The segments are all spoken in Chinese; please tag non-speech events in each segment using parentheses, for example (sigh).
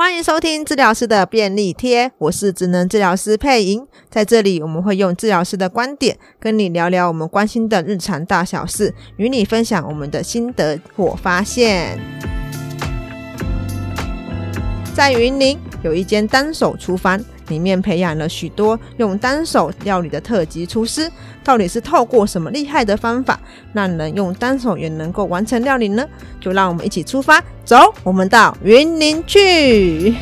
欢迎收听治疗师的便利贴，我是职能治疗师佩莹。在这里，我们会用治疗师的观点，跟你聊聊我们关心的日常大小事，与你分享我们的心得或发现。在云林有一间单手厨房。里面培养了许多用单手料理的特级厨师，到底是透过什么厉害的方法，让人用单手也能够完成料理呢？就让我们一起出发，走，我们到云林去。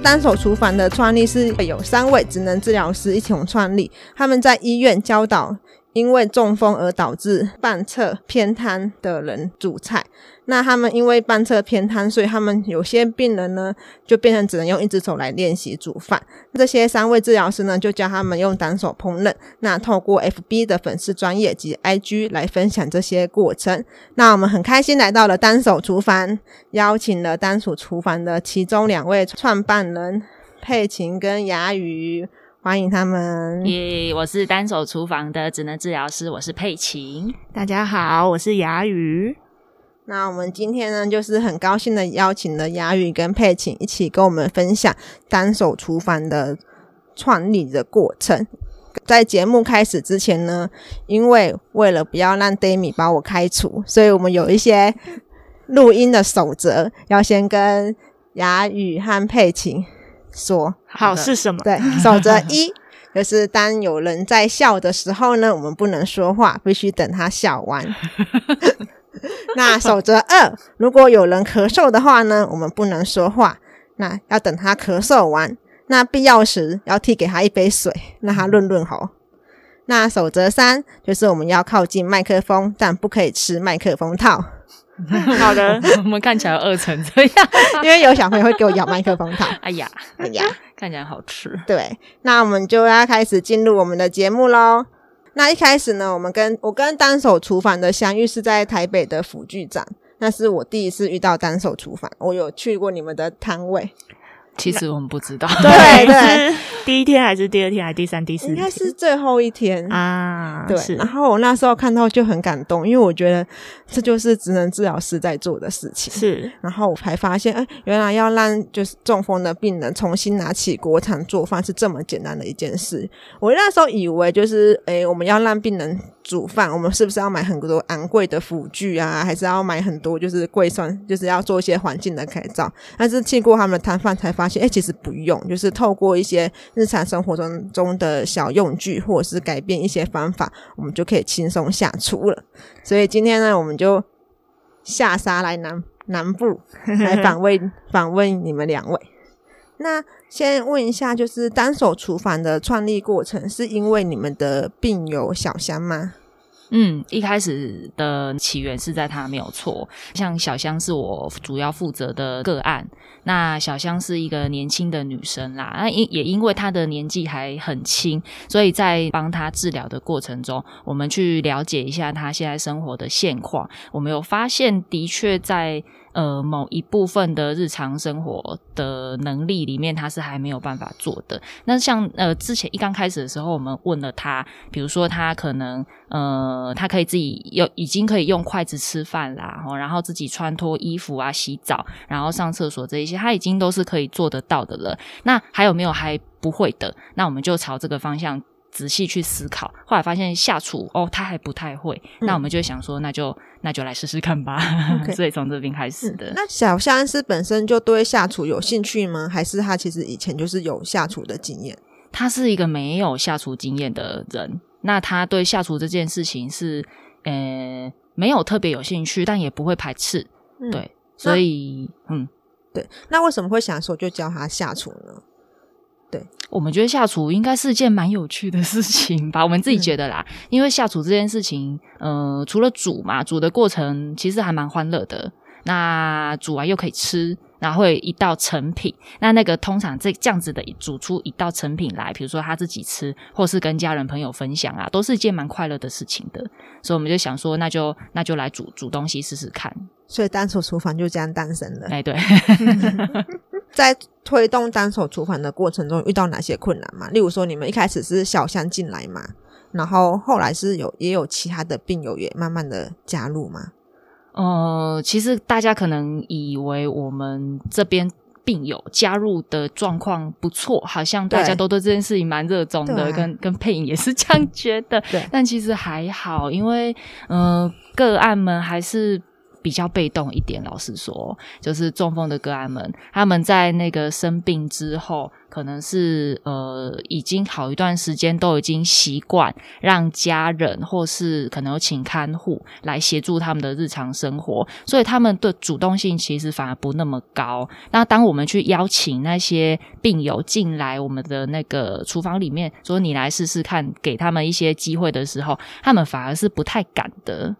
单手厨房的创立是有三位职能治疗师一同创立，他们在医院教导因为中风而导致半侧偏瘫的人煮菜。那他们因为半侧偏瘫，所以他们有些病人呢，就变成只能用一只手来练习煮饭。这些三位治疗师呢，就教他们用单手烹饪。那透过 FB 的粉丝专业及 IG 来分享这些过程。那我们很开心来到了单手厨房，邀请了单手厨房的其中两位创办人佩琴跟雅宇，欢迎他们。耶，我是单手厨房的职能治疗师，我是佩琴。大家好，我是雅宇。那我们今天呢，就是很高兴的邀请了雅宇跟佩琴一起跟我们分享单手厨房的创立的过程。在节目开始之前呢，因为为了不要让 Demi 把我开除，所以我们有一些录音的守则，要先跟雅宇和佩琴说。好，是什么？对，守则一 (laughs) 就是当有人在笑的时候呢，我们不能说话，必须等他笑完。(laughs) 那守则二，如果有人咳嗽的话呢，我们不能说话，那要等他咳嗽完。那必要时要递给他一杯水，让他润润喉。那守则三就是我们要靠近麦克风，但不可以吃麦克风套。(laughs) 好的，(laughs) 我们看起来饿成这样，(laughs) 因为有小朋友会给我咬麦克风套。哎呀，哎呀，看起来好吃。对，那我们就要开始进入我们的节目喽。那一开始呢，我们跟我跟单手厨房的相遇是在台北的辅具展，那是我第一次遇到单手厨房。我有去过你们的摊位。其实我们不知道，对对，第一天还是第二天还是第三、第四天？应该是最后一天啊。对，然后我那时候看到就很感动，因为我觉得这就是职能治疗师在做的事情。是，然后我才发现，哎，原来要让就是中风的病人重新拿起锅铲做饭是这么简单的一件事。我那时候以为就是，哎，我们要让病人。煮饭，我们是不是要买很多昂贵的辅具啊？还是要买很多就是贵算，就是要做一些环境的改造？但是经过他们的摊贩才发现，哎、其实不用，就是透过一些日常生活中中的小用具，或者是改变一些方法，我们就可以轻松下厨了。所以今天呢，我们就下沙来南南部 (laughs) 来访问访问你们两位。那先问一下，就是单手厨房的创立过程，是因为你们的病友小香吗？嗯，一开始的起源是在他没有错。像小香是我主要负责的个案，那小香是一个年轻的女生啦。那因也因为她的年纪还很轻，所以在帮她治疗的过程中，我们去了解一下她现在生活的现况。我们有发现，的确在。呃，某一部分的日常生活的能力里面，他是还没有办法做的。那像呃，之前一刚开始的时候，我们问了他，比如说他可能呃，他可以自己有已经可以用筷子吃饭啦，然后自己穿脱衣服啊、洗澡，然后上厕所这一些，他已经都是可以做得到的了。那还有没有还不会的？那我们就朝这个方向。仔细去思考，后来发现下厨哦，他还不太会，嗯、那我们就想说，那就那就来试试看吧。所以从这边开始的。那小香是本身就对下厨有兴趣吗？还是他其实以前就是有下厨的经验？他是一个没有下厨经验的人，那他对下厨这件事情是呃没有特别有兴趣，但也不会排斥。嗯、对，所以嗯，对。那为什么会想说就教他下厨呢？对，我们觉得下厨应该是件蛮有趣的事情吧，我们自己觉得啦。嗯、因为下厨这件事情，呃，除了煮嘛，煮的过程其实还蛮欢乐的。那煮完又可以吃，然后会一道成品。那那个通常这这样子的煮出一道成品来，比如说他自己吃，或是跟家人朋友分享啊，都是一件蛮快乐的事情的。所以我们就想说，那就那就来煮煮东西试试看。所以单手厨房就这样诞生了。哎，对。(laughs) 在推动单手厨房的过程中，遇到哪些困难吗？例如说，你们一开始是小香进来嘛，然后后来是有也有其他的病友也慢慢的加入嘛？呃，其实大家可能以为我们这边。病友加入的状况不错，好像大家都对这件事情蛮热衷的，跟 (laughs) 跟配音也是这样觉得。对，但其实还好，因为呃，个案们还是。比较被动一点，老实说，就是中风的个案们，他们在那个生病之后，可能是呃已经好一段时间都已经习惯让家人或是可能有请看护来协助他们的日常生活，所以他们的主动性其实反而不那么高。那当我们去邀请那些病友进来我们的那个厨房里面，说你来试试看，给他们一些机会的时候，他们反而是不太敢的。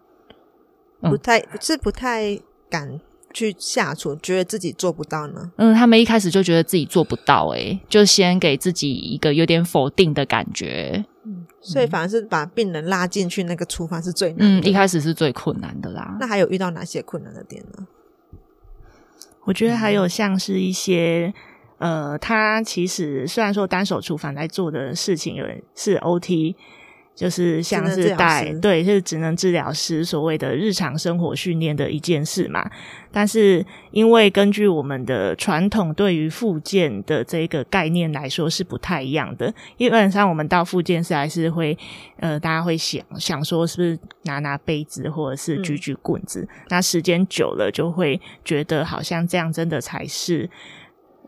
不太是不太敢去下厨，觉得自己做不到呢。嗯，他们一开始就觉得自己做不到，欸，诶，就先给自己一个有点否定的感觉。嗯，所以反而是把病人拉进去那个厨房是最难的。嗯，一开始是最困难的啦。那还有遇到哪些困难的点呢？我觉得还有像是一些，呃，他其实虽然说单手厨房在做的事情有人是 OT。就是像是带对，就是职能治疗师所谓的日常生活训练的一件事嘛。但是因为根据我们的传统对于复健的这个概念来说是不太一样的。基本上我们到复健室还是会呃，大家会想想说是不是拿拿杯子或者是举举棍子。嗯、那时间久了就会觉得好像这样真的才是。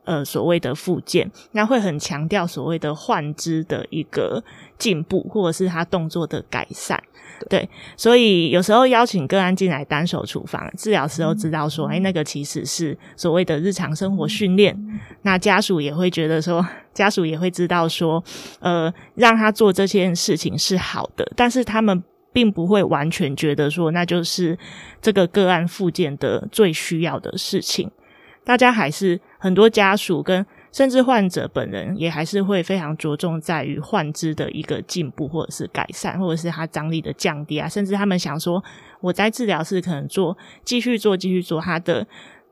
呃，所谓的复健，那会很强调所谓的换肢的一个进步，或者是他动作的改善。对，所以有时候邀请个案进来单手处方，治疗时候知道说，哎、嗯，那个其实是所谓的日常生活训练。嗯、那家属也会觉得说，家属也会知道说，呃，让他做这件事情是好的，但是他们并不会完全觉得说，那就是这个个案复健的最需要的事情。大家还是很多家属跟甚至患者本人也还是会非常着重在于患肢的一个进步或者是改善，或者是他张力的降低啊，甚至他们想说我在治疗室可能做继续做继续做他的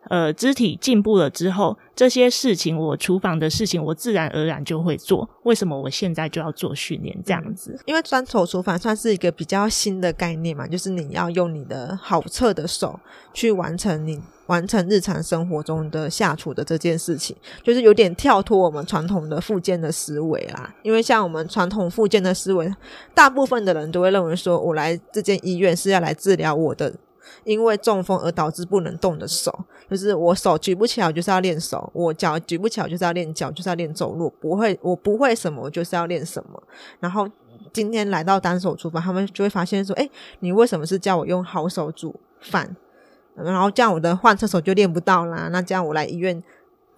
呃肢体进步了之后，这些事情我厨房的事情我自然而然就会做，为什么我现在就要做训练这样子？因为单手厨房算是一个比较新的概念嘛，就是你要用你的好侧的手去完成你。完成日常生活中的下厨的这件事情，就是有点跳脱我们传统的复健的思维啦。因为像我们传统复健的思维，大部分的人都会认为说，我来这间医院是要来治疗我的因为中风而导致不能动的手，就是我手举不起来，就是要练手；我脚举不起来，就是要练脚，就是要练走路。不会，我不会什么，我就是要练什么。然后今天来到单手厨房，他们就会发现说，诶，你为什么是叫我用好手煮饭？然后这样我的换侧手就练不到啦，那这样我来医院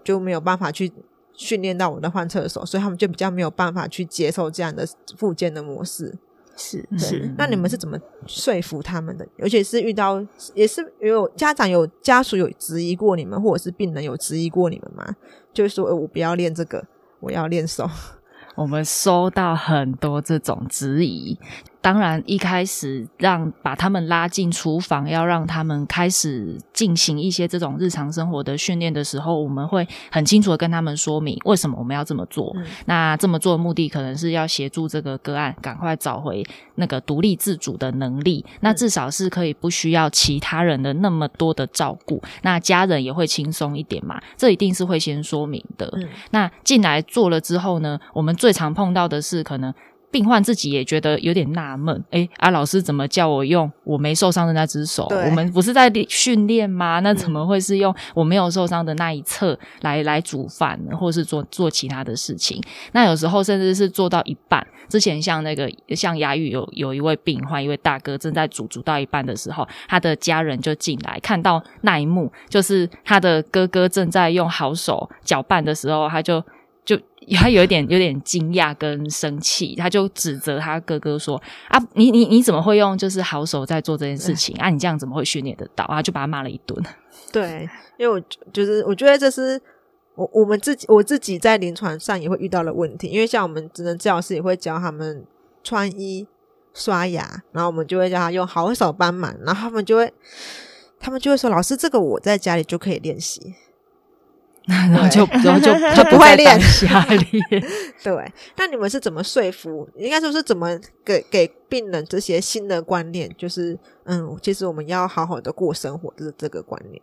就没有办法去训练到我的换侧手，所以他们就比较没有办法去接受这样的复健的模式。是是，那你们是怎么说服他们的？尤其是遇到也是有家长有家属有质疑过你们，或者是病人有质疑过你们吗？就是说我不要练这个，我要练手。我们收到很多这种质疑。当然，一开始让把他们拉进厨房，要让他们开始进行一些这种日常生活的训练的时候，我们会很清楚的跟他们说明为什么我们要这么做。嗯、那这么做的目的，可能是要协助这个个案赶快找回那个独立自主的能力。嗯、那至少是可以不需要其他人的那么多的照顾，那家人也会轻松一点嘛。这一定是会先说明的。嗯、那进来做了之后呢，我们最常碰到的是可能。病患自己也觉得有点纳闷，诶，啊，老师怎么叫我用我没受伤的那只手？我们不是在训练吗？那怎么会是用我没有受伤的那一侧来来煮饭呢？或是做做其他的事情？那有时候甚至是做到一半，之前像那个像牙语有有一位病患，一位大哥正在煮煮到一半的时候，他的家人就进来看到那一幕，就是他的哥哥正在用好手搅拌的时候，他就。就他有一点有点惊讶跟生气，他就指责他哥哥说：“啊，你你你怎么会用就是好手在做这件事情啊？你这样怎么会训练得到啊？”就把他骂了一顿。(laughs) 对，因为我就是我觉得这是我我们自己我自己在临床上也会遇到的问题，因为像我们职能治疗师也会教他们穿衣、刷牙，然后我们就会叫他用好手帮忙，然后他们就会他们就会说：“老师，这个我在家里就可以练习。” (laughs) 然后就然后就 (laughs) 他不会练下 (laughs) 对，那你们是怎么说服？应该说是怎么给给病人这些新的观念？就是嗯，其实我们要好好的过生活的这个观念。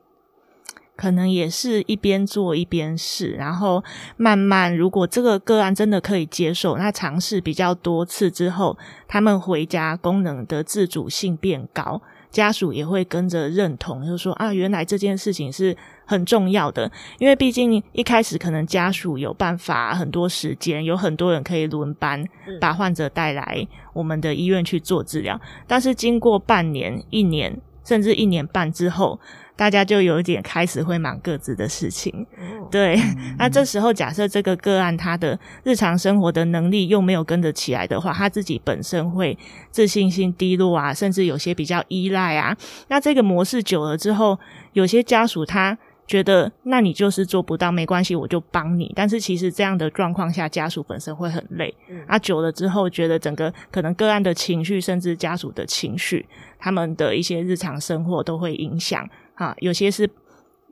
可能也是一边做一边试，然后慢慢，如果这个个案真的可以接受，那尝试比较多次之后，他们回家功能的自主性变高，家属也会跟着认同，就是说啊，原来这件事情是很重要的，因为毕竟一开始可能家属有办法很多时间，有很多人可以轮班把患者带来我们的医院去做治疗，但是经过半年、一年甚至一年半之后。大家就有一点开始会忙各自的事情，对。那这时候假设这个个案他的日常生活的能力又没有跟着起来的话，他自己本身会自信心低落啊，甚至有些比较依赖啊。那这个模式久了之后，有些家属他觉得，那你就是做不到，没关系，我就帮你。但是其实这样的状况下，家属本身会很累。啊，久了之后，觉得整个可能个案的情绪，甚至家属的情绪，他们的一些日常生活都会影响。啊，有些是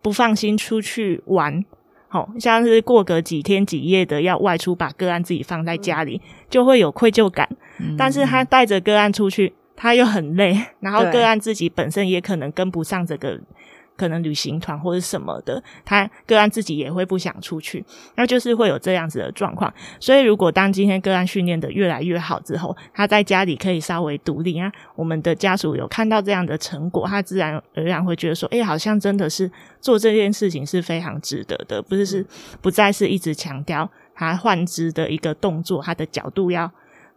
不放心出去玩，好像是过个几天几夜的要外出，把个案自己放在家里，就会有愧疚感。嗯、但是他带着个案出去，他又很累，然后个案自己本身也可能跟不上这个。可能旅行团或者什么的，他个案自己也会不想出去，那就是会有这样子的状况。所以，如果当今天个案训练的越来越好之后，他在家里可以稍微独立啊，我们的家属有看到这样的成果，他自然而然会觉得说，哎，好像真的是做这件事情是非常值得的，不是是不再是一直强调他换肢的一个动作，他的角度要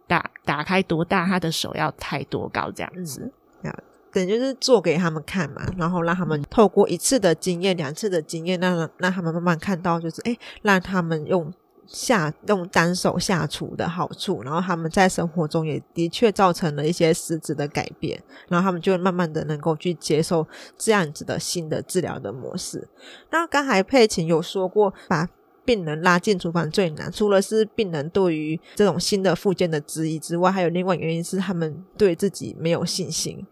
打打开多大，他的手要抬多高这样子。嗯等就是做给他们看嘛，然后让他们透过一次的经验、两次的经验，让让他们慢慢看到，就是哎，让他们用下用单手下厨的好处，然后他们在生活中也的确造成了一些实质的改变，然后他们就会慢慢的能够去接受这样子的新的治疗的模式。那刚才佩琴有说过，把病人拉进厨房最难，除了是病人对于这种新的附件的质疑之外，还有另外原因是他们对自己没有信心。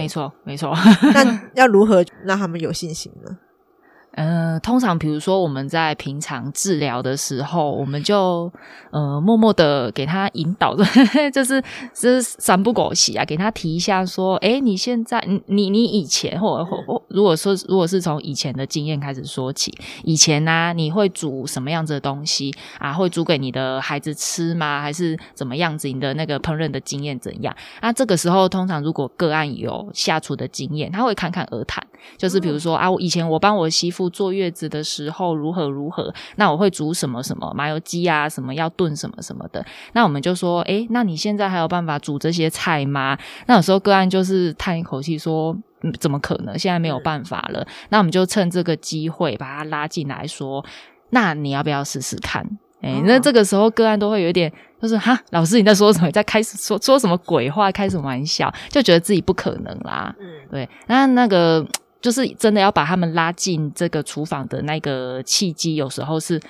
没错，没错。(laughs) 那要如何让他们有信心呢？呃，通常比如说我们在平常治疗的时候，我们就呃默默的给他引导着，(laughs) 就是是三不狗洗啊，给他提一下说，哎，你现在你你你以前或或或，如果说如果是从以前的经验开始说起，以前呢、啊，你会煮什么样子的东西啊？会煮给你的孩子吃吗？还是怎么样子？你的那个烹饪的经验怎样？啊，这个时候通常如果个案有下厨的经验，他会侃侃而谈，就是比如说啊，我以前我帮我媳妇。坐月子的时候如何如何？那我会煮什么什么麻油鸡啊？什么要炖什么什么的？那我们就说，诶，那你现在还有办法煮这些菜吗？那有时候个案就是叹一口气说，嗯，怎么可能？现在没有办法了。那我们就趁这个机会把他拉进来说，那你要不要试试看？诶，那这个时候个案都会有一点，就是哈，老师你在说什么？你在开始说说什么鬼话？开什么玩笑？就觉得自己不可能啦。嗯，对，那那个。就是真的要把他们拉进这个厨房的那个契机，有时候是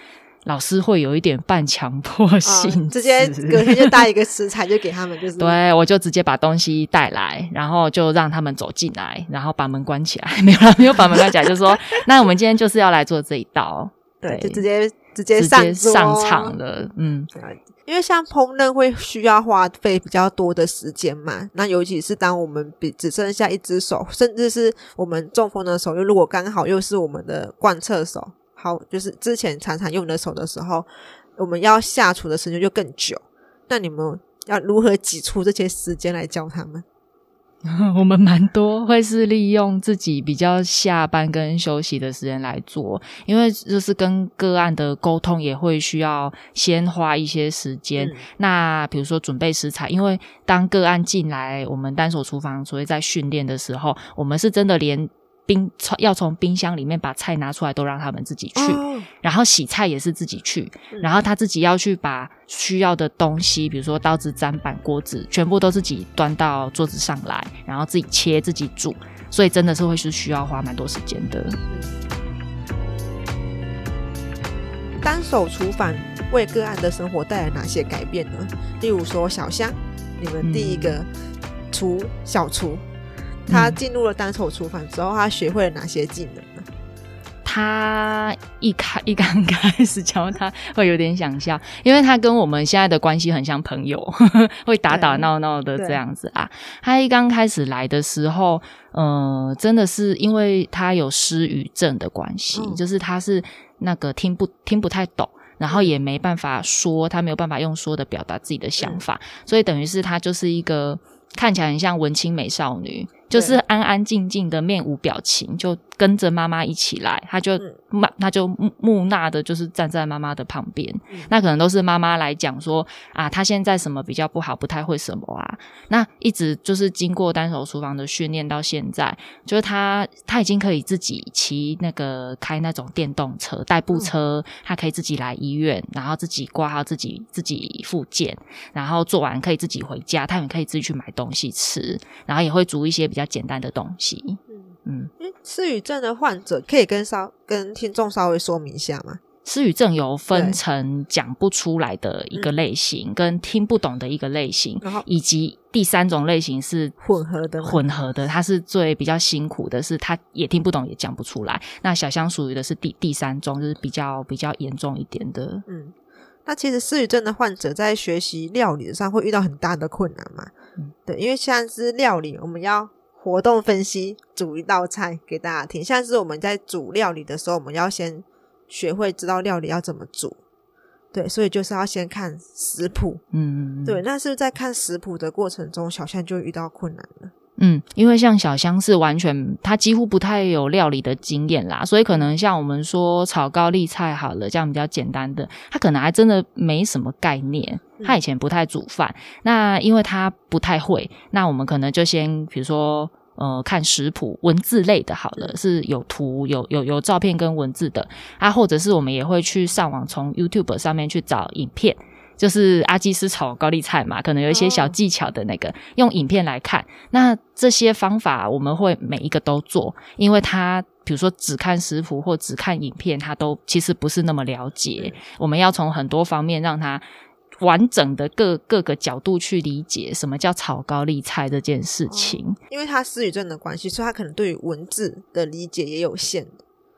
老师会有一点半强迫性、哦，(laughs) 直接隔天就带一个食材就给他们，就是。对，我就直接把东西带来，然后就让他们走进来，然后把门关起来，没有啦，没有把门关起来，就是说，那我们今天就是要来做这一道，对，对就直接直接上直接上场了，嗯。因为像烹饪会需要花费比较多的时间嘛，那尤其是当我们比只剩下一只手，甚至是我们中风的手，又如果刚好又是我们的贯彻手，好，就是之前常常用的手的时候，我们要下厨的时间就更久。那你们要如何挤出这些时间来教他们？(laughs) 我们蛮多会是利用自己比较下班跟休息的时间来做，因为就是跟个案的沟通也会需要先花一些时间。嗯、那比如说准备食材，因为当个案进来我们单手厨房，所以在训练的时候，我们是真的连。冰从要从冰箱里面把菜拿出来，都让他们自己去，哦、然后洗菜也是自己去，嗯、然后他自己要去把需要的东西，比如说刀子、砧板、锅子，全部都自己端到桌子上来，然后自己切、自己煮，所以真的是会是需要花蛮多时间的。单手厨房为个案的生活带来哪些改变呢？例如说，小香，你们第一个厨、嗯、小厨。他进入了单手厨房之后，他学会了哪些技能呢？他一开一刚开始教他会有点想笑，因为他跟我们现在的关系很像朋友，呵 (laughs) 呵会打打闹闹的这样子啊。他一刚开始来的时候，呃，真的是因为他有失语症的关系，嗯，就是他是那个听不听不太懂。然后也没办法说，他没有办法用说的表达自己的想法，嗯、所以等于是他就是一个看起来很像文青美少女。就是安安静静的，面无表情，就跟着妈妈一起来。他就木，他就木讷的，就是站在妈妈的旁边。嗯、那可能都是妈妈来讲说啊，他现在什么比较不好，不太会什么啊。那一直就是经过单手厨房的训练到现在，就是他他已经可以自己骑那个开那种电动车代步车，他可以自己来医院，然后自己挂号，自己自己复健，然后做完可以自己回家，他也可以自己去买东西吃，然后也会煮一些比较。比较简单的东西，嗯嗯，失语症的患者可以跟稍跟听众稍微说明一下吗？失语症有分成讲不出来的一个类型，跟听不懂的一个类型，以及第三种类型是混合的，混合的，它是最比较辛苦的，是他也听不懂也讲不出来。那小香属于的是第第三种，就是比较比较严重一点的。嗯，那其实失语症的患者在学习料理上会遇到很大的困难嘛？嗯，对，因为像是料理，我们要活动分析，煮一道菜给大家听。像是我们在煮料理的时候，我们要先学会知道料理要怎么煮，对，所以就是要先看食谱，嗯，对。那是不是在看食谱的过程中，小象就遇到困难了？嗯，因为像小香是完全，她几乎不太有料理的经验啦，所以可能像我们说炒高丽菜好了，这样比较简单的，她可能还真的没什么概念。她以前不太煮饭，那因为她不太会，那我们可能就先比如说呃看食谱文字类的好了，是有图有有有照片跟文字的啊，或者是我们也会去上网从 YouTube 上面去找影片。就是阿基斯炒高丽菜嘛，可能有一些小技巧的那个，用影片来看。那这些方法我们会每一个都做，因为他比如说只看食谱或只看影片，他都其实不是那么了解。我们要从很多方面让他完整的各各个角度去理解什么叫炒高丽菜这件事情。因为他失语症的关系，所以他可能对于文字的理解也有限。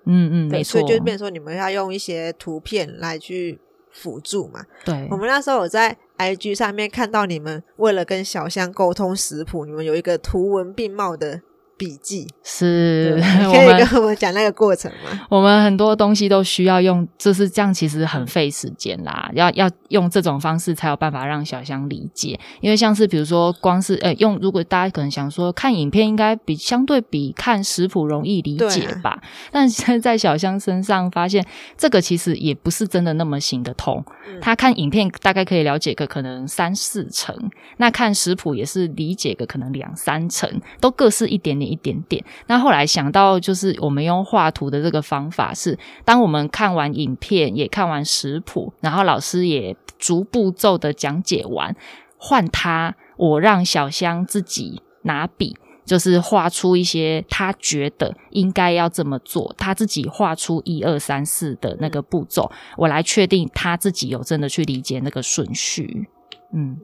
嗯嗯，没错。所以就变成说，你们要用一些图片来去。辅助嘛，对，我们那时候有在 IG 上面看到你们为了跟小香沟通食谱，你们有一个图文并茂的。笔记是，(laughs) 可以跟我们讲那个过程吗？我们很多东西都需要用，就是这样，其实很费时间啦。要要用这种方式才有办法让小香理解。因为像是比如说，光是呃用，如果大家可能想说看影片应该比相对比看食谱容易理解吧，啊、但现在小香身上发现，这个其实也不是真的那么行得通。嗯、他看影片大概可以了解个可能三四成，那看食谱也是理解个可能两三成，都各是一点点。一点点。那后来想到，就是我们用画图的这个方法是，当我们看完影片，也看完食谱，然后老师也逐步骤的讲解完，换他，我让小香自己拿笔，就是画出一些他觉得应该要这么做，他自己画出一二三四的那个步骤，我来确定他自己有真的去理解那个顺序。嗯，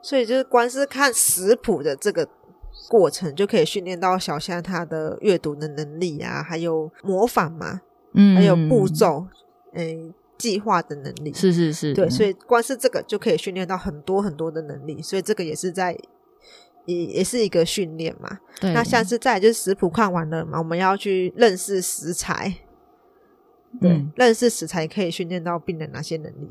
所以就是光是看食谱的这个。过程就可以训练到小香他的阅读的能力啊，还有模仿嘛，嗯，还有步骤，嗯，计划的能力，是是是，对，所以光是这个就可以训练到很多很多的能力，所以这个也是在也也是一个训练嘛。对，那像是再就是食谱看完了嘛，我们要去认识食材，对，嗯，认识食材可以训练到病人哪些能力？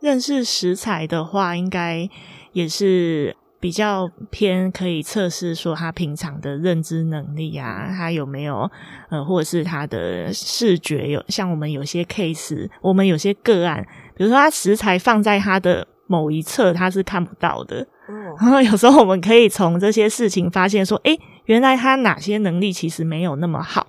认识食材的话，应该也是。比较偏可以测试说他平常的认知能力啊，他有没有呃，或者是他的视觉有像我们有些 case，我们有些个案，比如说他食材放在他的某一侧，他是看不到的。嗯，然后有时候我们可以从这些事情发现说，诶，原来他哪些能力其实没有那么好。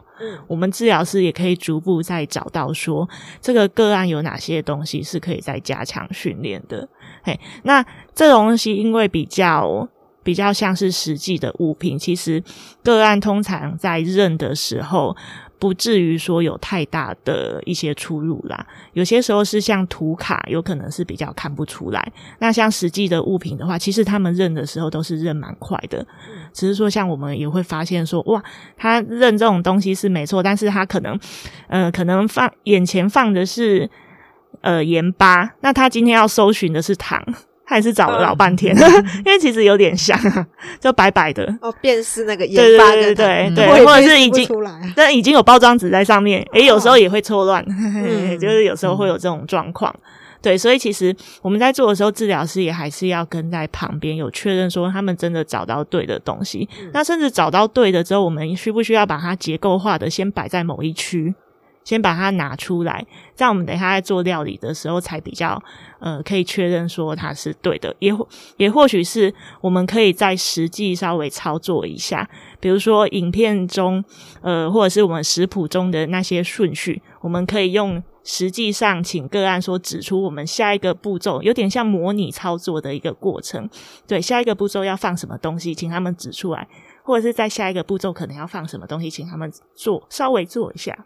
我们治疗师也可以逐步再找到说，这个个案有哪些东西是可以再加强训练的。嘿，那这东西因为比较比较像是实际的物品，其实个案通常在认的时候不至于说有太大的一些出入啦。有些时候是像图卡，有可能是比较看不出来。那像实际的物品的话，其实他们认的时候都是认蛮快的。只是说，像我们也会发现说，哇，他认这种东西是没错，但是他可能，呃，可能放眼前放的是呃盐巴，那他今天要搜寻的是糖。还是找了老半天，嗯、(laughs) 因为其实有点像，就白白的。哦，辨识那个研发的，对对对对，嗯、或者是已经，但已经有包装纸在上面，诶，有时候也会错乱，嗯、(laughs) 就是有时候会有这种状况，嗯、对，所以其实我们在做的时候，治疗师也还是要跟在旁边，有确认说他们真的找到对的东西，嗯、那甚至找到对的之后，我们需不需要把它结构化的先摆在某一区？先把它拿出来，这样我们等一下在做料理的时候才比较呃可以确认说它是对的，也也或许是我们可以在实际稍微操作一下，比如说影片中呃或者是我们食谱中的那些顺序，我们可以用实际上请个案说指出我们下一个步骤，有点像模拟操作的一个过程。对，下一个步骤要放什么东西，请他们指出来，或者是在下一个步骤可能要放什么东西，请他们做稍微做一下。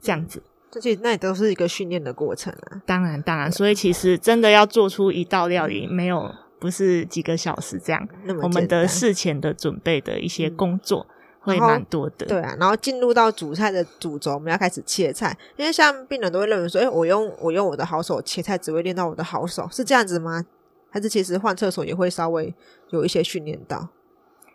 这样子，这其实那也都是一个训练的过程啊。当然，当然，所以其实真的要做出一道料理，没有不是几个小时这样。那么我们的事前的准备的一些工作会蛮多的。对啊，然后进入到主菜的主轴，我们要开始切菜。因为像病人都会认为说，哎，我用我用我的好手切菜，只会练到我的好手，是这样子吗？还是其实换厕所也会稍微有一些训练到？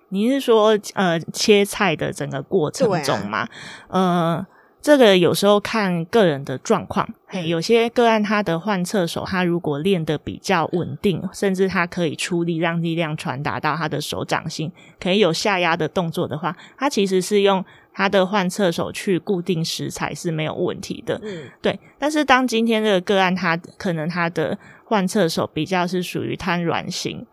你是说，呃，切菜的整个过程中吗？啊、呃。这个有时候看个人的状况，嘿，有些个案他的换侧手，他如果练得比较稳定，甚至他可以出力让力量传达到他的手掌心，可以有下压的动作的话，他其实是用他的换侧手去固定食材是没有问题的，嗯，对。但是当今天这个个案他可能他的换侧手比较是属于瘫软型。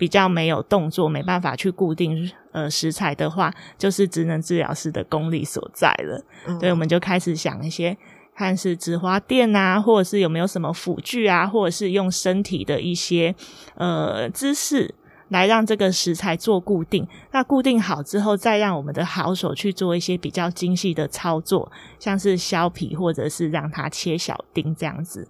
比较没有动作，没办法去固定呃食材的话，就是职能治疗师的功力所在了。嗯、所以我们就开始想一些，看是纸花垫啊，或者是有没有什么辅具啊，或者是用身体的一些呃姿势来让这个食材做固定。那固定好之后，再让我们的好手去做一些比较精细的操作，像是削皮或者是让它切小丁这样子，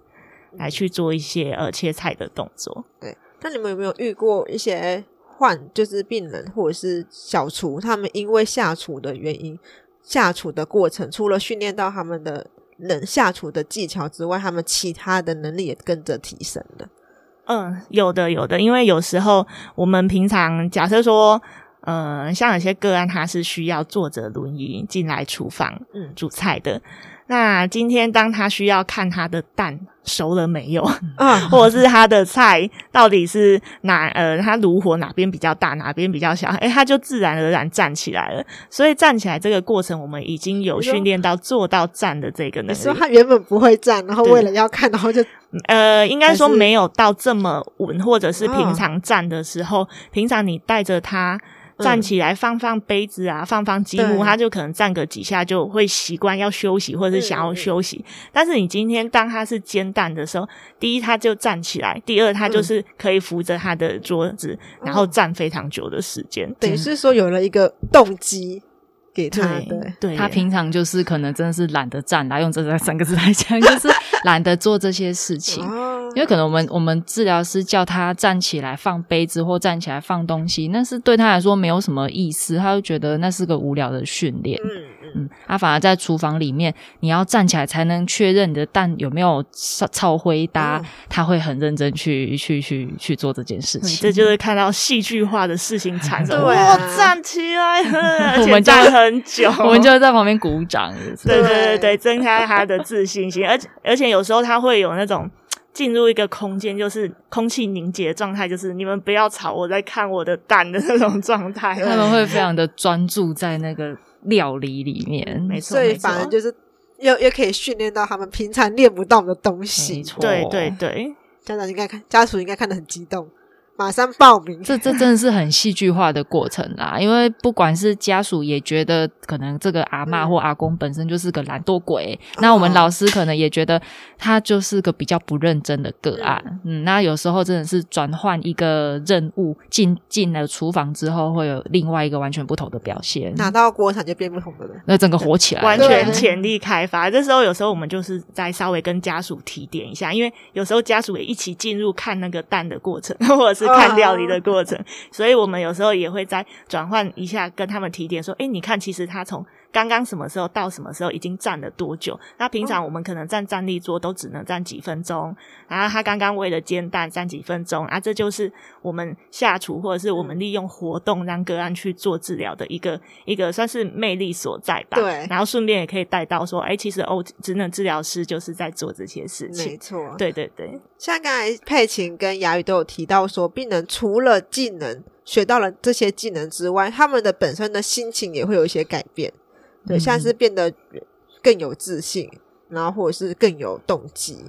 来去做一些呃切菜的动作。对。那你们有没有遇过一些患就是病人或者是小厨，他们因为下厨的原因，下厨的过程，除了训练到他们的能下厨的技巧之外，他们其他的能力也跟着提升的？嗯，有的有的，因为有时候我们平常假设说，呃，像有些个案他是需要坐着轮椅进来厨房嗯煮菜的。那今天当他需要看他的蛋熟了没有，(laughs) 啊，或者是他的菜到底是哪呃，他炉火哪边比较大，哪边比较小，诶，他就自然而然站起来了。所以站起来这个过程，我们已经有训练到做到站的这个能力。你说他原本不会站，然后为了要看，然后就呃，应该说没有到这么稳，或者是平常站的时候，平常你带着他。站起来放放杯子啊，放放积木，他就可能站个几下就会习惯要休息，或者是想要休息。嗯、但是你今天当他是煎蛋的时候，第一他就站起来，第二他就是可以扶着他的桌子，嗯、然后站非常久的时间。等于是说有了一个动机给他，对，对，对。他平常就是可能真的是懒得站，来用这三个字来讲，就是懒得做这些事情。因为可能我们我们治疗师叫他站起来放杯子或站起来放东西，那是对他来说没有什么意思，他就觉得那是个无聊的训练。嗯嗯，他、啊、反而在厨房里面，你要站起来才能确认你的蛋有没有超灰搭，嗯、他会很认真去去去去做这件事情。这就是看到戏剧化的事情产 (laughs) 生。对、啊，我站起来了，(laughs) 我们站很久，我们就在旁边鼓掌。(laughs) 对对对对，增加他的自信心，而且而且有时候他会有那种。进入一个空间，就是空气凝结的状态，就是你们不要吵，我在看我的蛋的那种状态。他们会非常的专注在那个料理里面，没错，所以反正就是又又可以训练到他们平常练不到的东西。没错，对对对，家长应该看，家属应该看得很激动。马上报名。这这真的是很戏剧化的过程啦，因为不管是家属也觉得可能这个阿妈或阿公本身就是个懒惰鬼，嗯、那我们老师可能也觉得他就是个比较不认真的个案。嗯，嗯，那有时候真的是转换一个任务，进进了厨房之后，会有另外一个完全不同的表现。拿到锅铲就变不同的人，那整个火起来，完全潜力开发。这时候有时候我们就是再稍微跟家属提点一下，因为有时候家属也一起进入看那个蛋的过程，或者是 (laughs) 看料理的过程，所以我们有时候也会再转换一下，跟他们提点说：“哎，你看，其实他从。”刚刚什么时候到什么时候已经站了多久？那平常我们可能站站立桌都只能站几分钟，然后他刚刚为了煎蛋站几分钟啊，这就是我们下厨或者是我们利用活动让个案去做治疗的一个一个算是魅力所在吧。对，然后顺便也可以带到说，哎，其实哦，职能治疗师就是在做这些事情。没错，对对对。像刚才佩琴跟雅宇都有提到说，病人除了技能学到了这些技能之外，他们的本身的心情也会有一些改变。对，像是变得更有自信，然后或者是更有动机。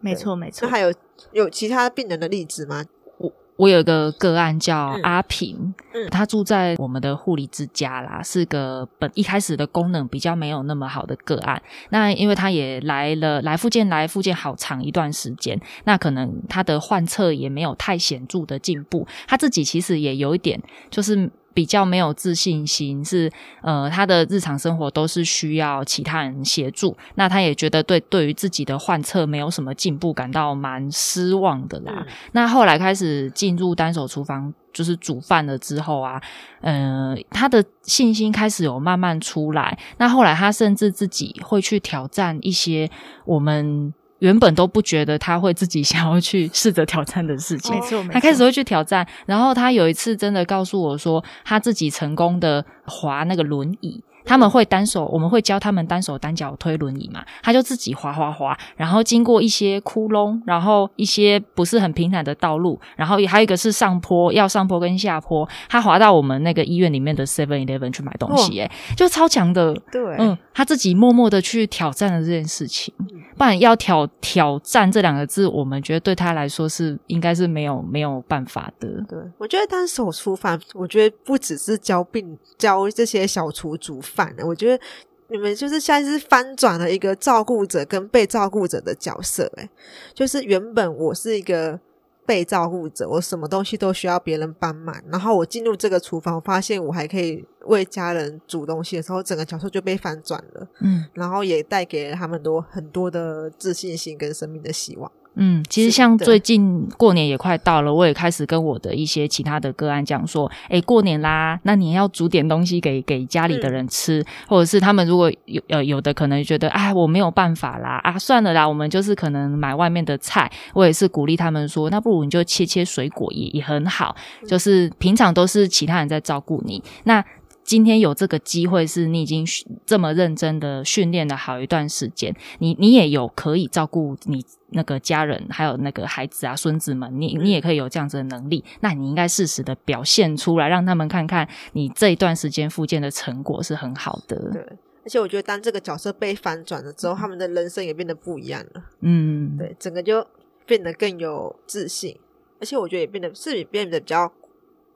没错，没错。那还有有其他病人的例子吗？我我有一个个案叫阿平，嗯，他住在我们的护理之家啦，是个本一开始的功能比较没有那么好的个案。那因为他也来了来复健来复健好长一段时间，那可能他的患侧也没有太显著的进步，他自己其实也有一点就是。比较没有自信心，是呃，他的日常生活都是需要其他人协助，那他也觉得对对于自己的患侧没有什么进步，感到蛮失望的啦。嗯、那后来开始进入单手厨房，就是煮饭了之后啊，呃，他的信心开始有慢慢出来。那后来他甚至自己会去挑战一些我们。原本都不觉得他会自己想要去试着挑战的事情，(laughs) 没错，他开始会去挑战。然后他有一次真的告诉我说，他自己成功的滑那个轮椅。他们会单手，我们会教他们单手单脚推轮椅嘛？他就自己滑滑滑，然后经过一些窟窿，然后一些不是很平坦的道路，然后还有一个是上坡，要上坡跟下坡，他滑到我们那个医院里面的 Seven Eleven 去买东西，欸，诶就超强的。对，嗯，他自己默默的去挑战了这件事情。不然要挑挑战这两个字，我们觉得对他来说是应该是没有没有办法的。对，我觉得单手出发，我觉得不只是教病教这些小厨煮饭。我觉得你们就是现在是翻转了一个照顾者跟被照顾者的角色，诶，就是原本我是一个被照顾者，我什么东西都需要别人帮忙，然后我进入这个厨房，我发现我还可以为家人煮东西的时候，整个角色就被翻转了，嗯，然后也带给了他们多很多的自信心跟生命的希望。嗯，其实像最近过年也快到了，我也开始跟我的一些其他的个案讲说，诶，过年啦，那你要煮点东西给给家里的人吃，嗯、或者是他们如果有呃有的可能觉得，哎，我没有办法啦，啊，算了啦，我们就是可能买外面的菜，我也是鼓励他们说，那不如你就切切水果也也很好，就是平常都是其他人在照顾你，那。今天有这个机会，是你已经这么认真的训练了好一段时间，你你也有可以照顾你那个家人，还有那个孩子啊、孙子们，你你也可以有这样子的能力，那你应该适时的表现出来，让他们看看你这一段时间复健的成果是很好的。对，而且我觉得当这个角色被翻转了之后，他们的人生也变得不一样了。嗯，对，整个就变得更有自信，而且我觉得也变得是也变得比较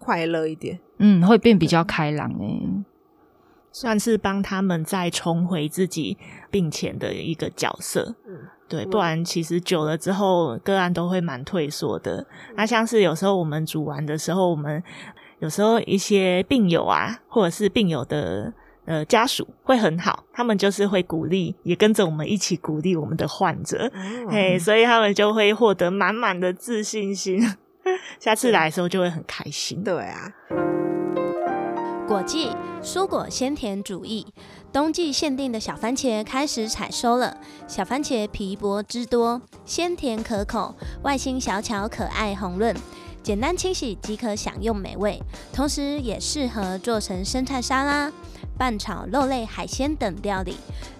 快乐一点。嗯，会变比较开朗诶，算是帮他们再重回自己病前的一个角色。嗯，对，不然其实久了之后，个案都会蛮退缩的。嗯，那像是有时候我们煮完的时候，我们有时候一些病友啊，或者是病友的呃家属会很好，他们就是会鼓励，也跟着我们一起鼓励我们的患者，哎，嗯，所以他们就会获得满满的自信心。(laughs) 下次来的时候就会很开心。对啊。果季蔬果鲜甜主义，冬季限定的小番茄开始采收了。小番茄皮薄汁多，鲜甜可口，外形小巧可爱红润，简单清洗即可享用美味。同时也适合做成生菜沙拉、拌炒肉类海鲜等料理，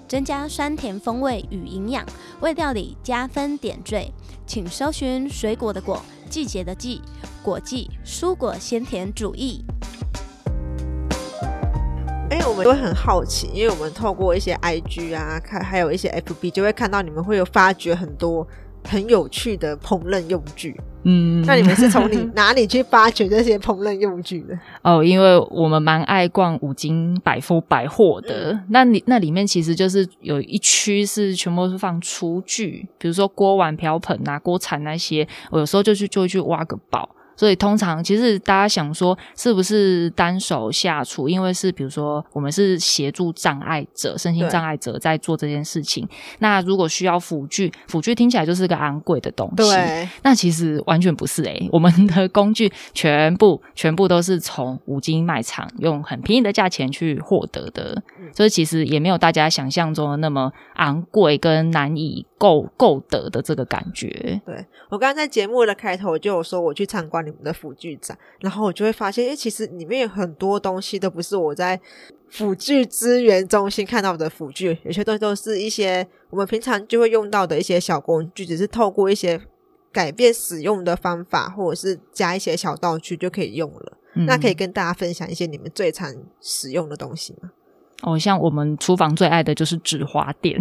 增加酸甜风味与营养，为料理加分点缀。请搜寻水果的果，季节的季，果季蔬果鲜甜主义。哎，我们都会很好奇，因为我们透过一些 IG 啊，看还有一些 FB，就会看到你们会有发掘很多很有趣的烹饪用具。嗯，那你们是从你 (laughs) 哪里去发掘这些烹饪用具的？哦，因为我们蛮爱逛五金百货百货的，嗯、那里那里面其实就是有一区是全部是放厨具，比如说锅碗瓢盆啊、锅铲那些，我有时候就去就会去挖个宝。所以通常其实大家想说是不是单手下厨？因为是比如说我们是协助障碍者、身心障碍者在做这件事情。那如果需要辅具，辅具听起来就是个昂贵的东西。对，那其实完全不是诶、欸，我们的工具全部全部都是从五金卖场用很便宜的价钱去获得的。所以其实也没有大家想象中的那么昂贵跟难以购购得的这个感觉。对，我刚刚在节目的开头就有说我去参观。的辅具展，然后我就会发现，哎，其实里面有很多东西都不是我在辅具资源中心看到的辅具，有些东西都是一些我们平常就会用到的一些小工具，只是透过一些改变使用的方法，或者是加一些小道具就可以用了。嗯。那可以跟大家分享一些你们最常使用的东西吗？哦，像我们厨房最爱的就是纸滑垫，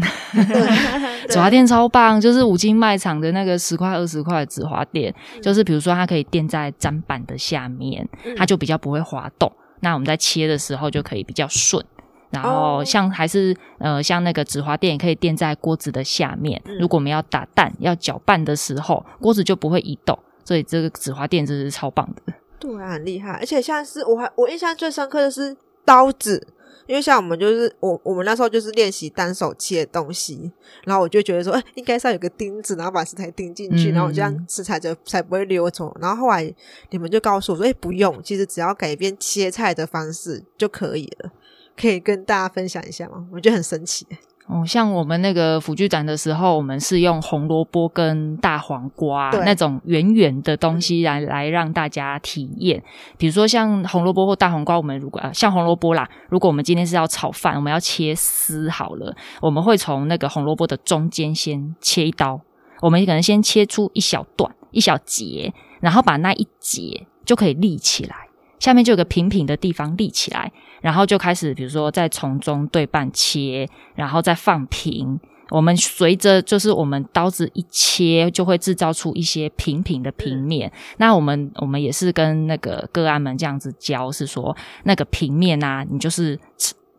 (laughs) 纸滑垫超棒，就是五金卖场的那个十块二十块的止滑垫，嗯，就是比如说它可以垫在砧板的下面，嗯，它就比较不会滑动，那我们在切的时候就可以比较顺。然后像还是呃像那个纸滑垫也可以垫在锅子的下面，嗯，如果我们要打蛋要搅拌的时候，锅子就不会移动，所以这个纸滑垫真是超棒的。对啊，很厉害，而且像是我还我印象最深刻的是刀子。因为像我们就是我我们那时候就是练习单手切东西，然后我就觉得说，哎，应该是要有个钉子，然后把食材钉进去，嗯，然后我这样食材就才不会溜走。然后后来你们就告诉我说，哎，不用，其实只要改变切菜的方式就可以了。可以跟大家分享一下吗？我觉得很神奇。哦，像我们那个辅具展的时候，我们是用红萝卜跟大黄瓜那种圆圆的东西来来让大家体验。比如说像红萝卜或大黄瓜，我们如果像红萝卜啦，如果我们今天是要炒饭，我们要切丝好了，我们会从那个红萝卜的中间先切一刀，我们可能先切出一小段一小节，然后把那一节就可以立起来，下面就有个平平的地方立起来。然后就开始，比如说再从中对半切，然后再放平。我们随着就是我们刀子一切，就会制造出一些平平的平面。嗯、那我们我们也是跟那个个案们这样子教，是说那个平面啊，你就是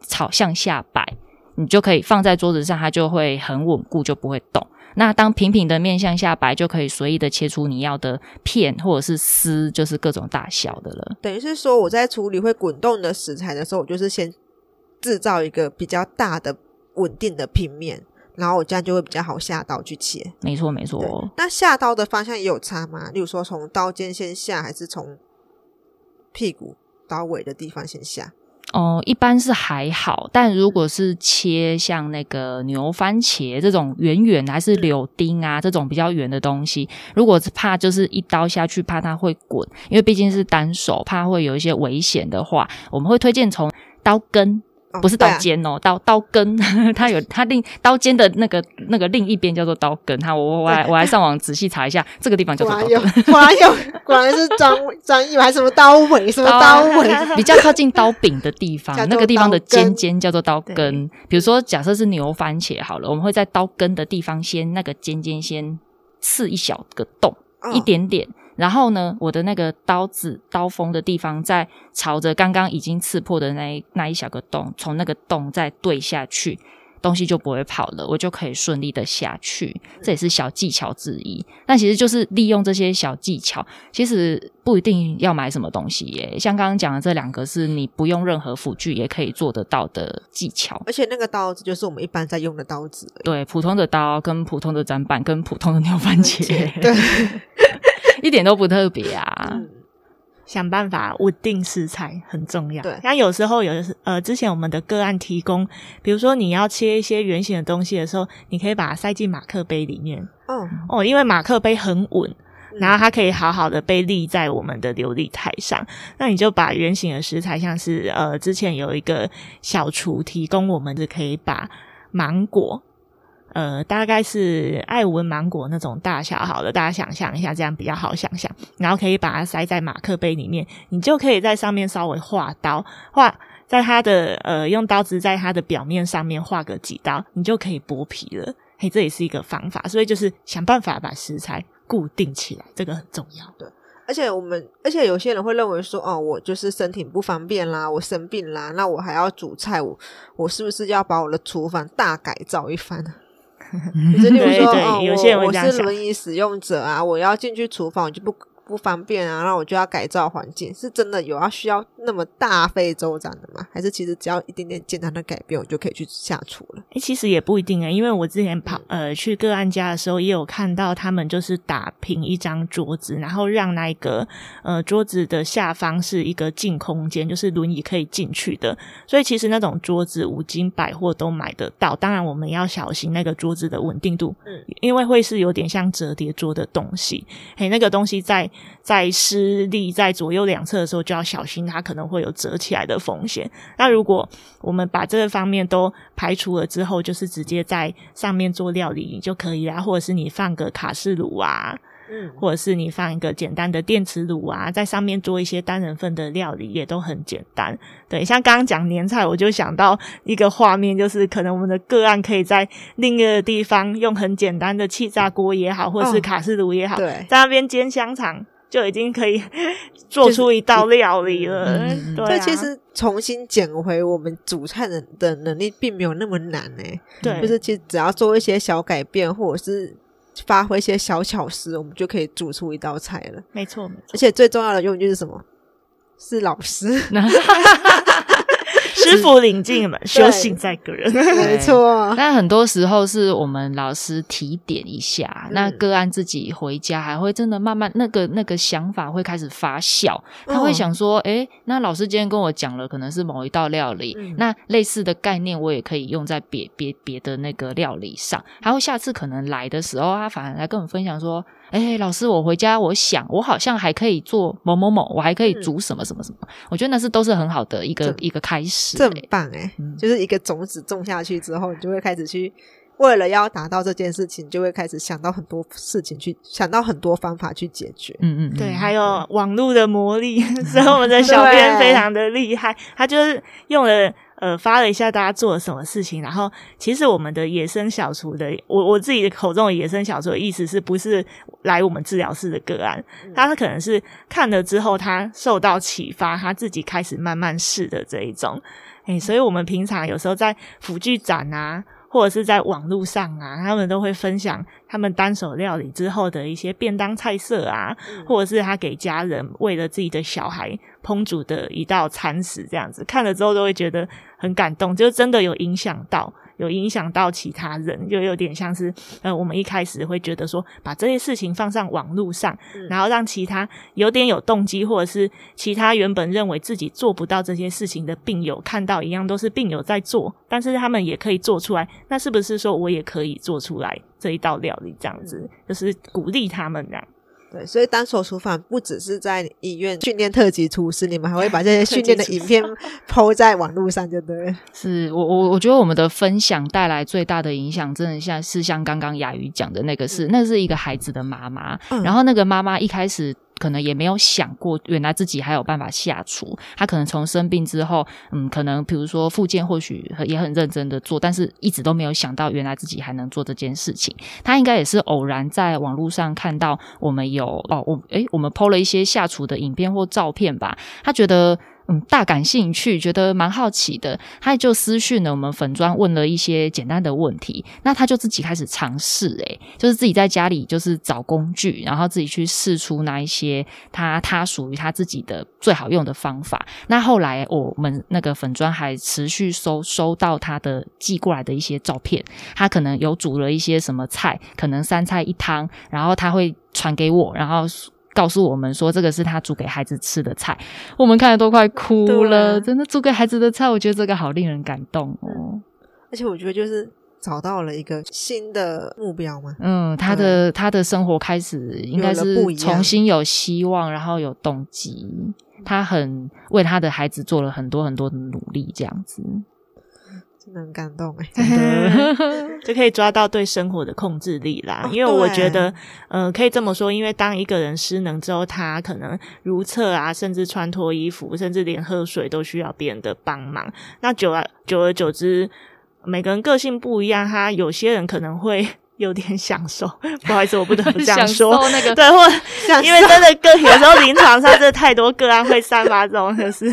朝向下摆，你就可以放在桌子上，它就会很稳固，就不会动。那当平平的面向下摆，就可以随意的切出你要的片或者是丝，就是各种大小的了。等于是说，我在处理会滚动的食材的时候，我就是先制造一个比较大的稳定的平面，然后我这样就会比较好下刀去切。没错，没错。那下刀的方向也有差吗？例如说，从刀尖先下，还是从屁股刀尾的地方先下？哦，一般是还好，但如果是切像那个牛番茄这种圆圆，还是柳丁啊这种比较圆的东西，如果是怕就是一刀下去怕它会滚，因为毕竟是单手，怕会有一些危险的话，我们会推荐从刀根。不是刀尖哦，哦、啊，刀刀根，(laughs) 它有它另刀尖的那个那个另一边叫做刀根。哈我我还我还 (laughs) 上网仔细查一下，这个地方叫做刀根。(laughs) 果然有，果然是专专业，还什么刀尾，什么刀尾，比较靠近刀柄的地方，那个地方的尖尖叫做刀根。比如说，假设是牛番茄好了，我们会在刀根的地方先那个尖尖先刺一小个洞，哦、一点点。然后呢，我的那个刀子刀锋的地方，在朝着刚刚已经刺破的那一那一小个洞，从那个洞再对下去，东西就不会跑了，我就可以顺利的下去。这也是小技巧之一。但其实就是利用这些小技巧，其实不一定要买什么东西耶。像刚刚讲的这两个，是你不用任何辅具也可以做得到的技巧。而且那个刀子就是我们一般在用的刀子。对，普通的刀跟普通的砧板跟普通的 (laughs) 牛番茄。对。一点都不特别啊！嗯，想办法稳定食材很重要。对，像有时候有呃，之前我们的个案提供，比如说你要切一些圆形的东西的时候，你可以把它塞进马克杯里面。哦哦，因为马克杯很稳，然后它可以好好的被立在我们的琉璃台上。那你就把圆形的食材，像是呃，之前有一个小厨提供我们，是可以把芒果。呃，大概是爱文芒果那种大小，好了，大家想象一下，这样比较好想象。然后可以把它塞在马克杯里面，你就可以在上面稍微画刀，画在它的呃，用刀子在它的表面上面画个几刀，你就可以剥皮了。嘿，这也是一个方法。所以就是想办法把食材固定起来，这个很重要。对，而且我们，而且有些人会认为说，哦，我就是身体不方便啦，我生病啦，那我还要煮菜，我我是不是要把我的厨房大改造一番？就是例如说，哦，有些人我是轮椅使用者啊，我要进去厨房，我就不。不方便啊，那我就要改造环境，是真的有要需要那么大费周章的吗？还是其实只要一点点简单的改变，我就可以去下厨了？诶、欸，其实也不一定诶，因为我之前跑呃去个案家的时候，也有看到他们就是打平一张桌子，然后让那个呃桌子的下方是一个净空间，就是轮椅可以进去的。所以其实那种桌子五金百货都买得到，当然我们要小心那个桌子的稳定度，嗯，因为会是有点像折叠桌的东西，诶，那个东西在。在施力在左右两侧的时候，就要小心它可能会有折起来的风险。那如果我们把这个方面都排除了之后，就是直接在上面做料理就可以啦，或者是你放个卡式炉啊，嗯，或者是你放一个简单的电磁炉啊，在上面做一些单人份的料理也都很简单。对，像刚刚讲年菜，我就想到一个画面，就是可能我们的个案可以在另一个地方用很简单的气炸锅也好，或者是卡式炉也好，对，在那边煎香肠。就已经可以 (laughs) 做出一道料理了。所以、嗯啊、其实重新捡回我们煮菜的的能力，并没有那么难呢。对，就是其实只要做一些小改变，或者是发挥一些小巧思，我们就可以煮出一道菜了。没错，没错。而且最重要的用意就是什么？是老师。师傅领进门，修行在个人。没错，但很多时候是我们老师提点一下，嗯、那个案自己回家还会真的慢慢那个那个想法会开始发酵。他会想说：“哎、欸，那老师今天跟我讲了，可能是某一道料理，嗯、那类似的概念我也可以用在别别别的那个料理上。”还会下次可能来的时候，他反而来跟我们分享说。哎、欸，老师，我回家，我想，我好像还可以做某某某，我还可以煮什么什么什么。嗯、我觉得那是都是很好的一个一个开始，这很棒哎，嗯、就是一个种子种下去之后，你就会开始去为了要达到这件事情，就会开始想到很多事情去，想到很多方法去解决。嗯嗯，对，还有网络的魔力，(laughs) 所以我们的 (laughs) 小编非常的厉害，他就是用了。呃，发了一下大家做了什么事情，然后其实我们的野生小厨的，我我自己的口中的野生小厨的意思是不是来我们治疗室的个案，他可能是看了之后他受到启发，他自己开始慢慢试的这一种，诶，所以我们平常有时候在辅具展啊。或者是在网络上啊，他们都会分享他们单手料理之后的一些便当菜色啊，嗯、或者是他给家人为了自己的小孩烹煮的一道餐食，这样子看了之后都会觉得很感动，就真的有影响到。有影响到其他人，就有点像是呃，我们一开始会觉得说，把这些事情放上网络上，嗯、然后让其他有点有动机，或者是其他原本认为自己做不到这些事情的病友看到一样，都是病友在做，但是他们也可以做出来，那是不是说我也可以做出来这一道料理？这样子、嗯、就是鼓励他们这样。对，所以单手厨房不只是在医院训练特级厨师，你们还会把这些 (laughs) 训练的影片 PO (laughs) 在网络上，对不对。是我我我觉得我们的分享带来最大的影响，真的像是像刚刚雅瑜讲的那个是，是、嗯、那是一个孩子的妈妈，嗯、然后那个妈妈一开始。可能也没有想过，原来自己还有办法下厨。他可能从生病之后，嗯，可能比如说复健，或许也很认真的做，但是一直都没有想到，原来自己还能做这件事情。他应该也是偶然在网络上看到我们有哦，我诶，我们 PO 了一些下厨的影片或照片吧，他觉得。嗯，大感兴趣，觉得蛮好奇的，他就私讯了我们粉专，问了一些简单的问题。那他就自己开始尝试，诶，就是自己在家里就是找工具，然后自己去试出那一些他他属于他自己的最好用的方法。那后来我们那个粉专还持续收收到他的寄过来的一些照片，他可能有煮了一些什么菜，可能三菜一汤，然后他会传给我，然后。告诉我们说，这个是他煮给孩子吃的菜，我们看的都快哭了。啊、真的煮给孩子的菜，我觉得这个好令人感动哦。嗯、而且我觉得就是找到了一个新的目标嘛。嗯，他的、嗯、他的生活开始应该是重新有希望，然后有动机。他很为他的孩子做了很多很多的努力，这样子。很感动哎，(laughs) 真的 (laughs) 就可以抓到对生活的控制力啦。因为我觉得，呃，可以这么说，因为当一个人失能之后，他可能如厕啊，甚至穿脱衣服，甚至连喝水都需要别人的帮忙。那久而久而久之，每个人个性不一样，他有些人可能会。有点享受，(laughs) 不好意思，我不得不这样 (laughs) 说。那个 (laughs) 对，或因为真的个有时候临床上真的太多个案会散发这种，就是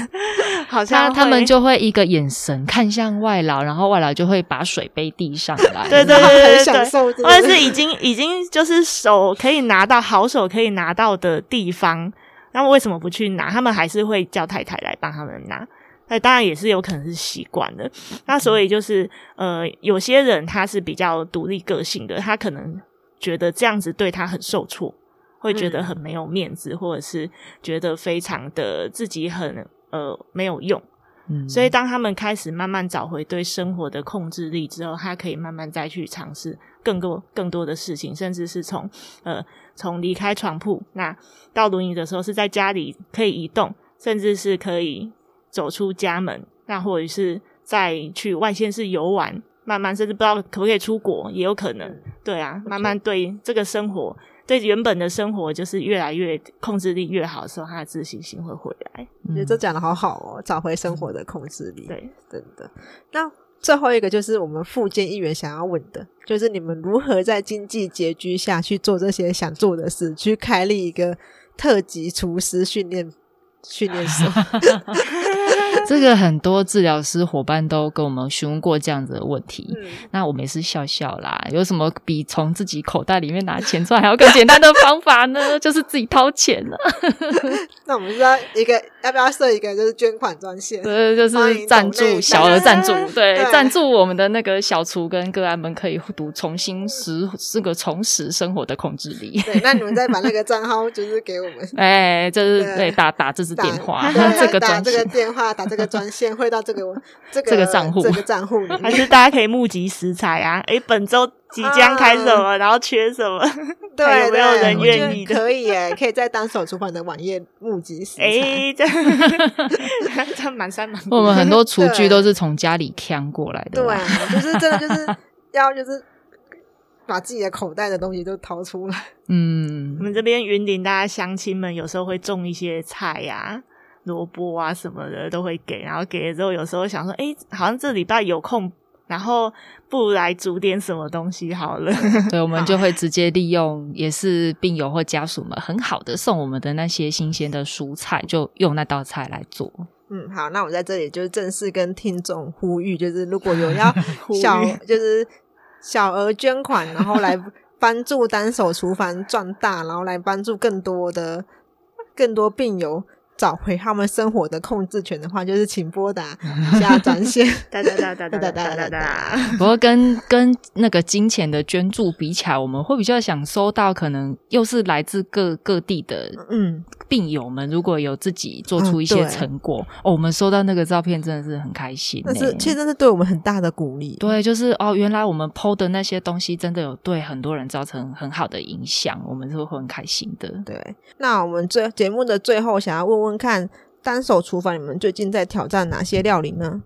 好像他们就会一个眼神看向外劳，然后外劳就会把水杯递上来。对对对对对，享受。或者是已经已经就是手可以拿到好手可以拿到的地方，那么为什么不去拿？他们还是会叫太太来帮他们拿。那当然也是有可能是习惯的，那所以就是呃，有些人他是比较独立个性的，他可能觉得这样子对他很受挫，会觉得很没有面子，嗯、或者是觉得非常的自己很呃没有用。嗯，所以当他们开始慢慢找回对生活的控制力之后，他可以慢慢再去尝试更多更多的事情，甚至是从呃从离开床铺，那到轮椅的时候是在家里可以移动，甚至是可以。走出家门，那或者是再去外县市游玩，慢慢甚至不知道可不可以出国，也有可能。对啊，慢慢对这个生活，对原本的生活，就是越来越控制力越好的时候，他的自信心会回来。我觉得这讲的好好哦，找回生活的控制力。对，真的。那最后一个就是我们复健议员想要问的，就是你们如何在经济拮据下去做这些想做的事，去开立一个特级厨师训练训练所。这个很多治疗师伙伴都跟我们询问过这样子的问题，嗯、那我们也是笑笑啦。有什么比从自己口袋里面拿钱出来还要更简单的方法呢？(laughs) 就是自己掏钱了。(laughs) 那我们知道一个要不要设一个就是捐款专线？对，就是赞助小额赞助，(laughs) 对，赞助我们的那个小厨跟个案们可以读重新拾这个重拾生活的控制力。对，那你们再把那个账号就是给我们。(laughs) 哎，就是对，打打这支电话，(laughs) 这个打这个电话打这个。专线汇到这个这个这个账户，这个账户里，还是大家可以募集食材啊？哎，本周即将开什么，啊、然后缺什么？(laughs) (laughs) 对，有没有人愿意的？可以耶，可以在单手厨房的网页募集食材。诶，这样 (laughs) 这满山满。我们很多厨具都是从家里扛过来的。对，就是真的就是要就是把自己的口袋的东西都掏出来。嗯，我们这边云林大家乡亲们有时候会种一些菜呀、啊。萝卜啊什么的都会给，然后给了之后，有时候想说，哎，好像这礼拜有空，然后不如来煮点什么东西好了。(laughs) 对，我们就会直接利用，也是病友或家属们很好的送我们的那些新鲜的蔬菜，就用那道菜来做。嗯，好，那我在这里就是正式跟听众呼吁，就是如果有要 (laughs) 小，就是小额捐款，然后来帮助单手厨房壮大，然后来帮助更多的更多病友。找回他们生活的控制权的话，就是请拨打 (laughs) 以下专线。(laughs) 哒哒哒哒哒哒哒哒哒。不过跟跟那个金钱的捐助比起来，我们会比较想收到，可能又是来自各各地的嗯病友们，如果有自己做出一些成果，嗯哦，我们收到那个照片真的是很开心。但是其实真的对我们很大的鼓励。对，就是哦，原来我们 PO 的那些东西真的有对很多人造成很好的影响，我们是会很开心的。对，那我们最节目的最后，想要问问。看单手厨房，你们最近在挑战哪些料理呢？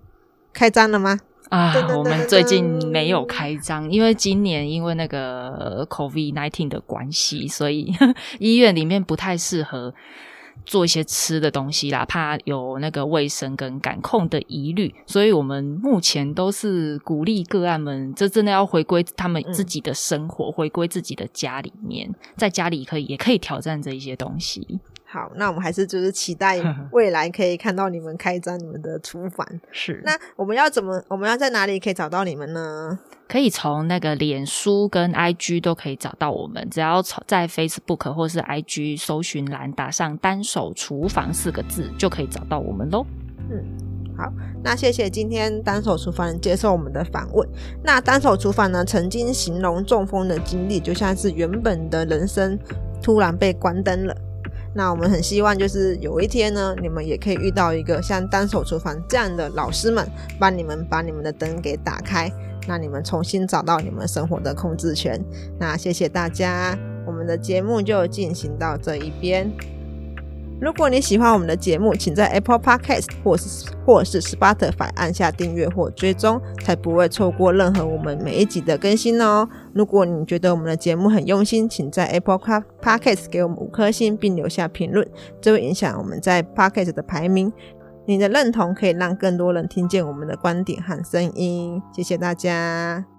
开张了吗？啊，我们最近没有开张，因为今年因为那个 COVID-19 的关系，所以医院里面不太适合做一些吃的东西啦，怕有那个卫生跟感控的疑虑，所以我们目前都是鼓励个案们，这真的要回归他们自己的生活，嗯、回归自己的家里面，在家里可以也可以挑战这一些东西。好，那我们还是就是期待 (laughs) 未来可以看到你们开张你们的厨房。(laughs) 是，那我们要怎么？我们要在哪里可以找到你们呢？可以从那个脸书跟 IG 都可以找到我们，只要在 Facebook 或是 IG 搜寻栏打上“单手厨房”四个字，就可以找到我们喽。嗯，好，那谢谢今天单手厨房接受我们的访问。那单手厨房呢，曾经形容中风的经历，就像是原本的人生突然被关灯了。那我们很希望，就是有一天呢，你们也可以遇到一个像单手厨房这样的老师们，帮你们把你们的灯给打开，那你们重新找到你们生活的控制权。那谢谢大家，我们的节目就进行到这一边。如果你喜欢我们的节目，请在 Apple Podcast 或是或是 Spotify 按下订阅或追踪，才不会错过任何我们每一集的更新哦。如果你觉得我们的节目很用心，请在 Apple Podcast 给我们五颗星并留下评论，这会影响我们在 Podcast 的排名。你的认同可以让更多人听见我们的观点和声音。谢谢大家。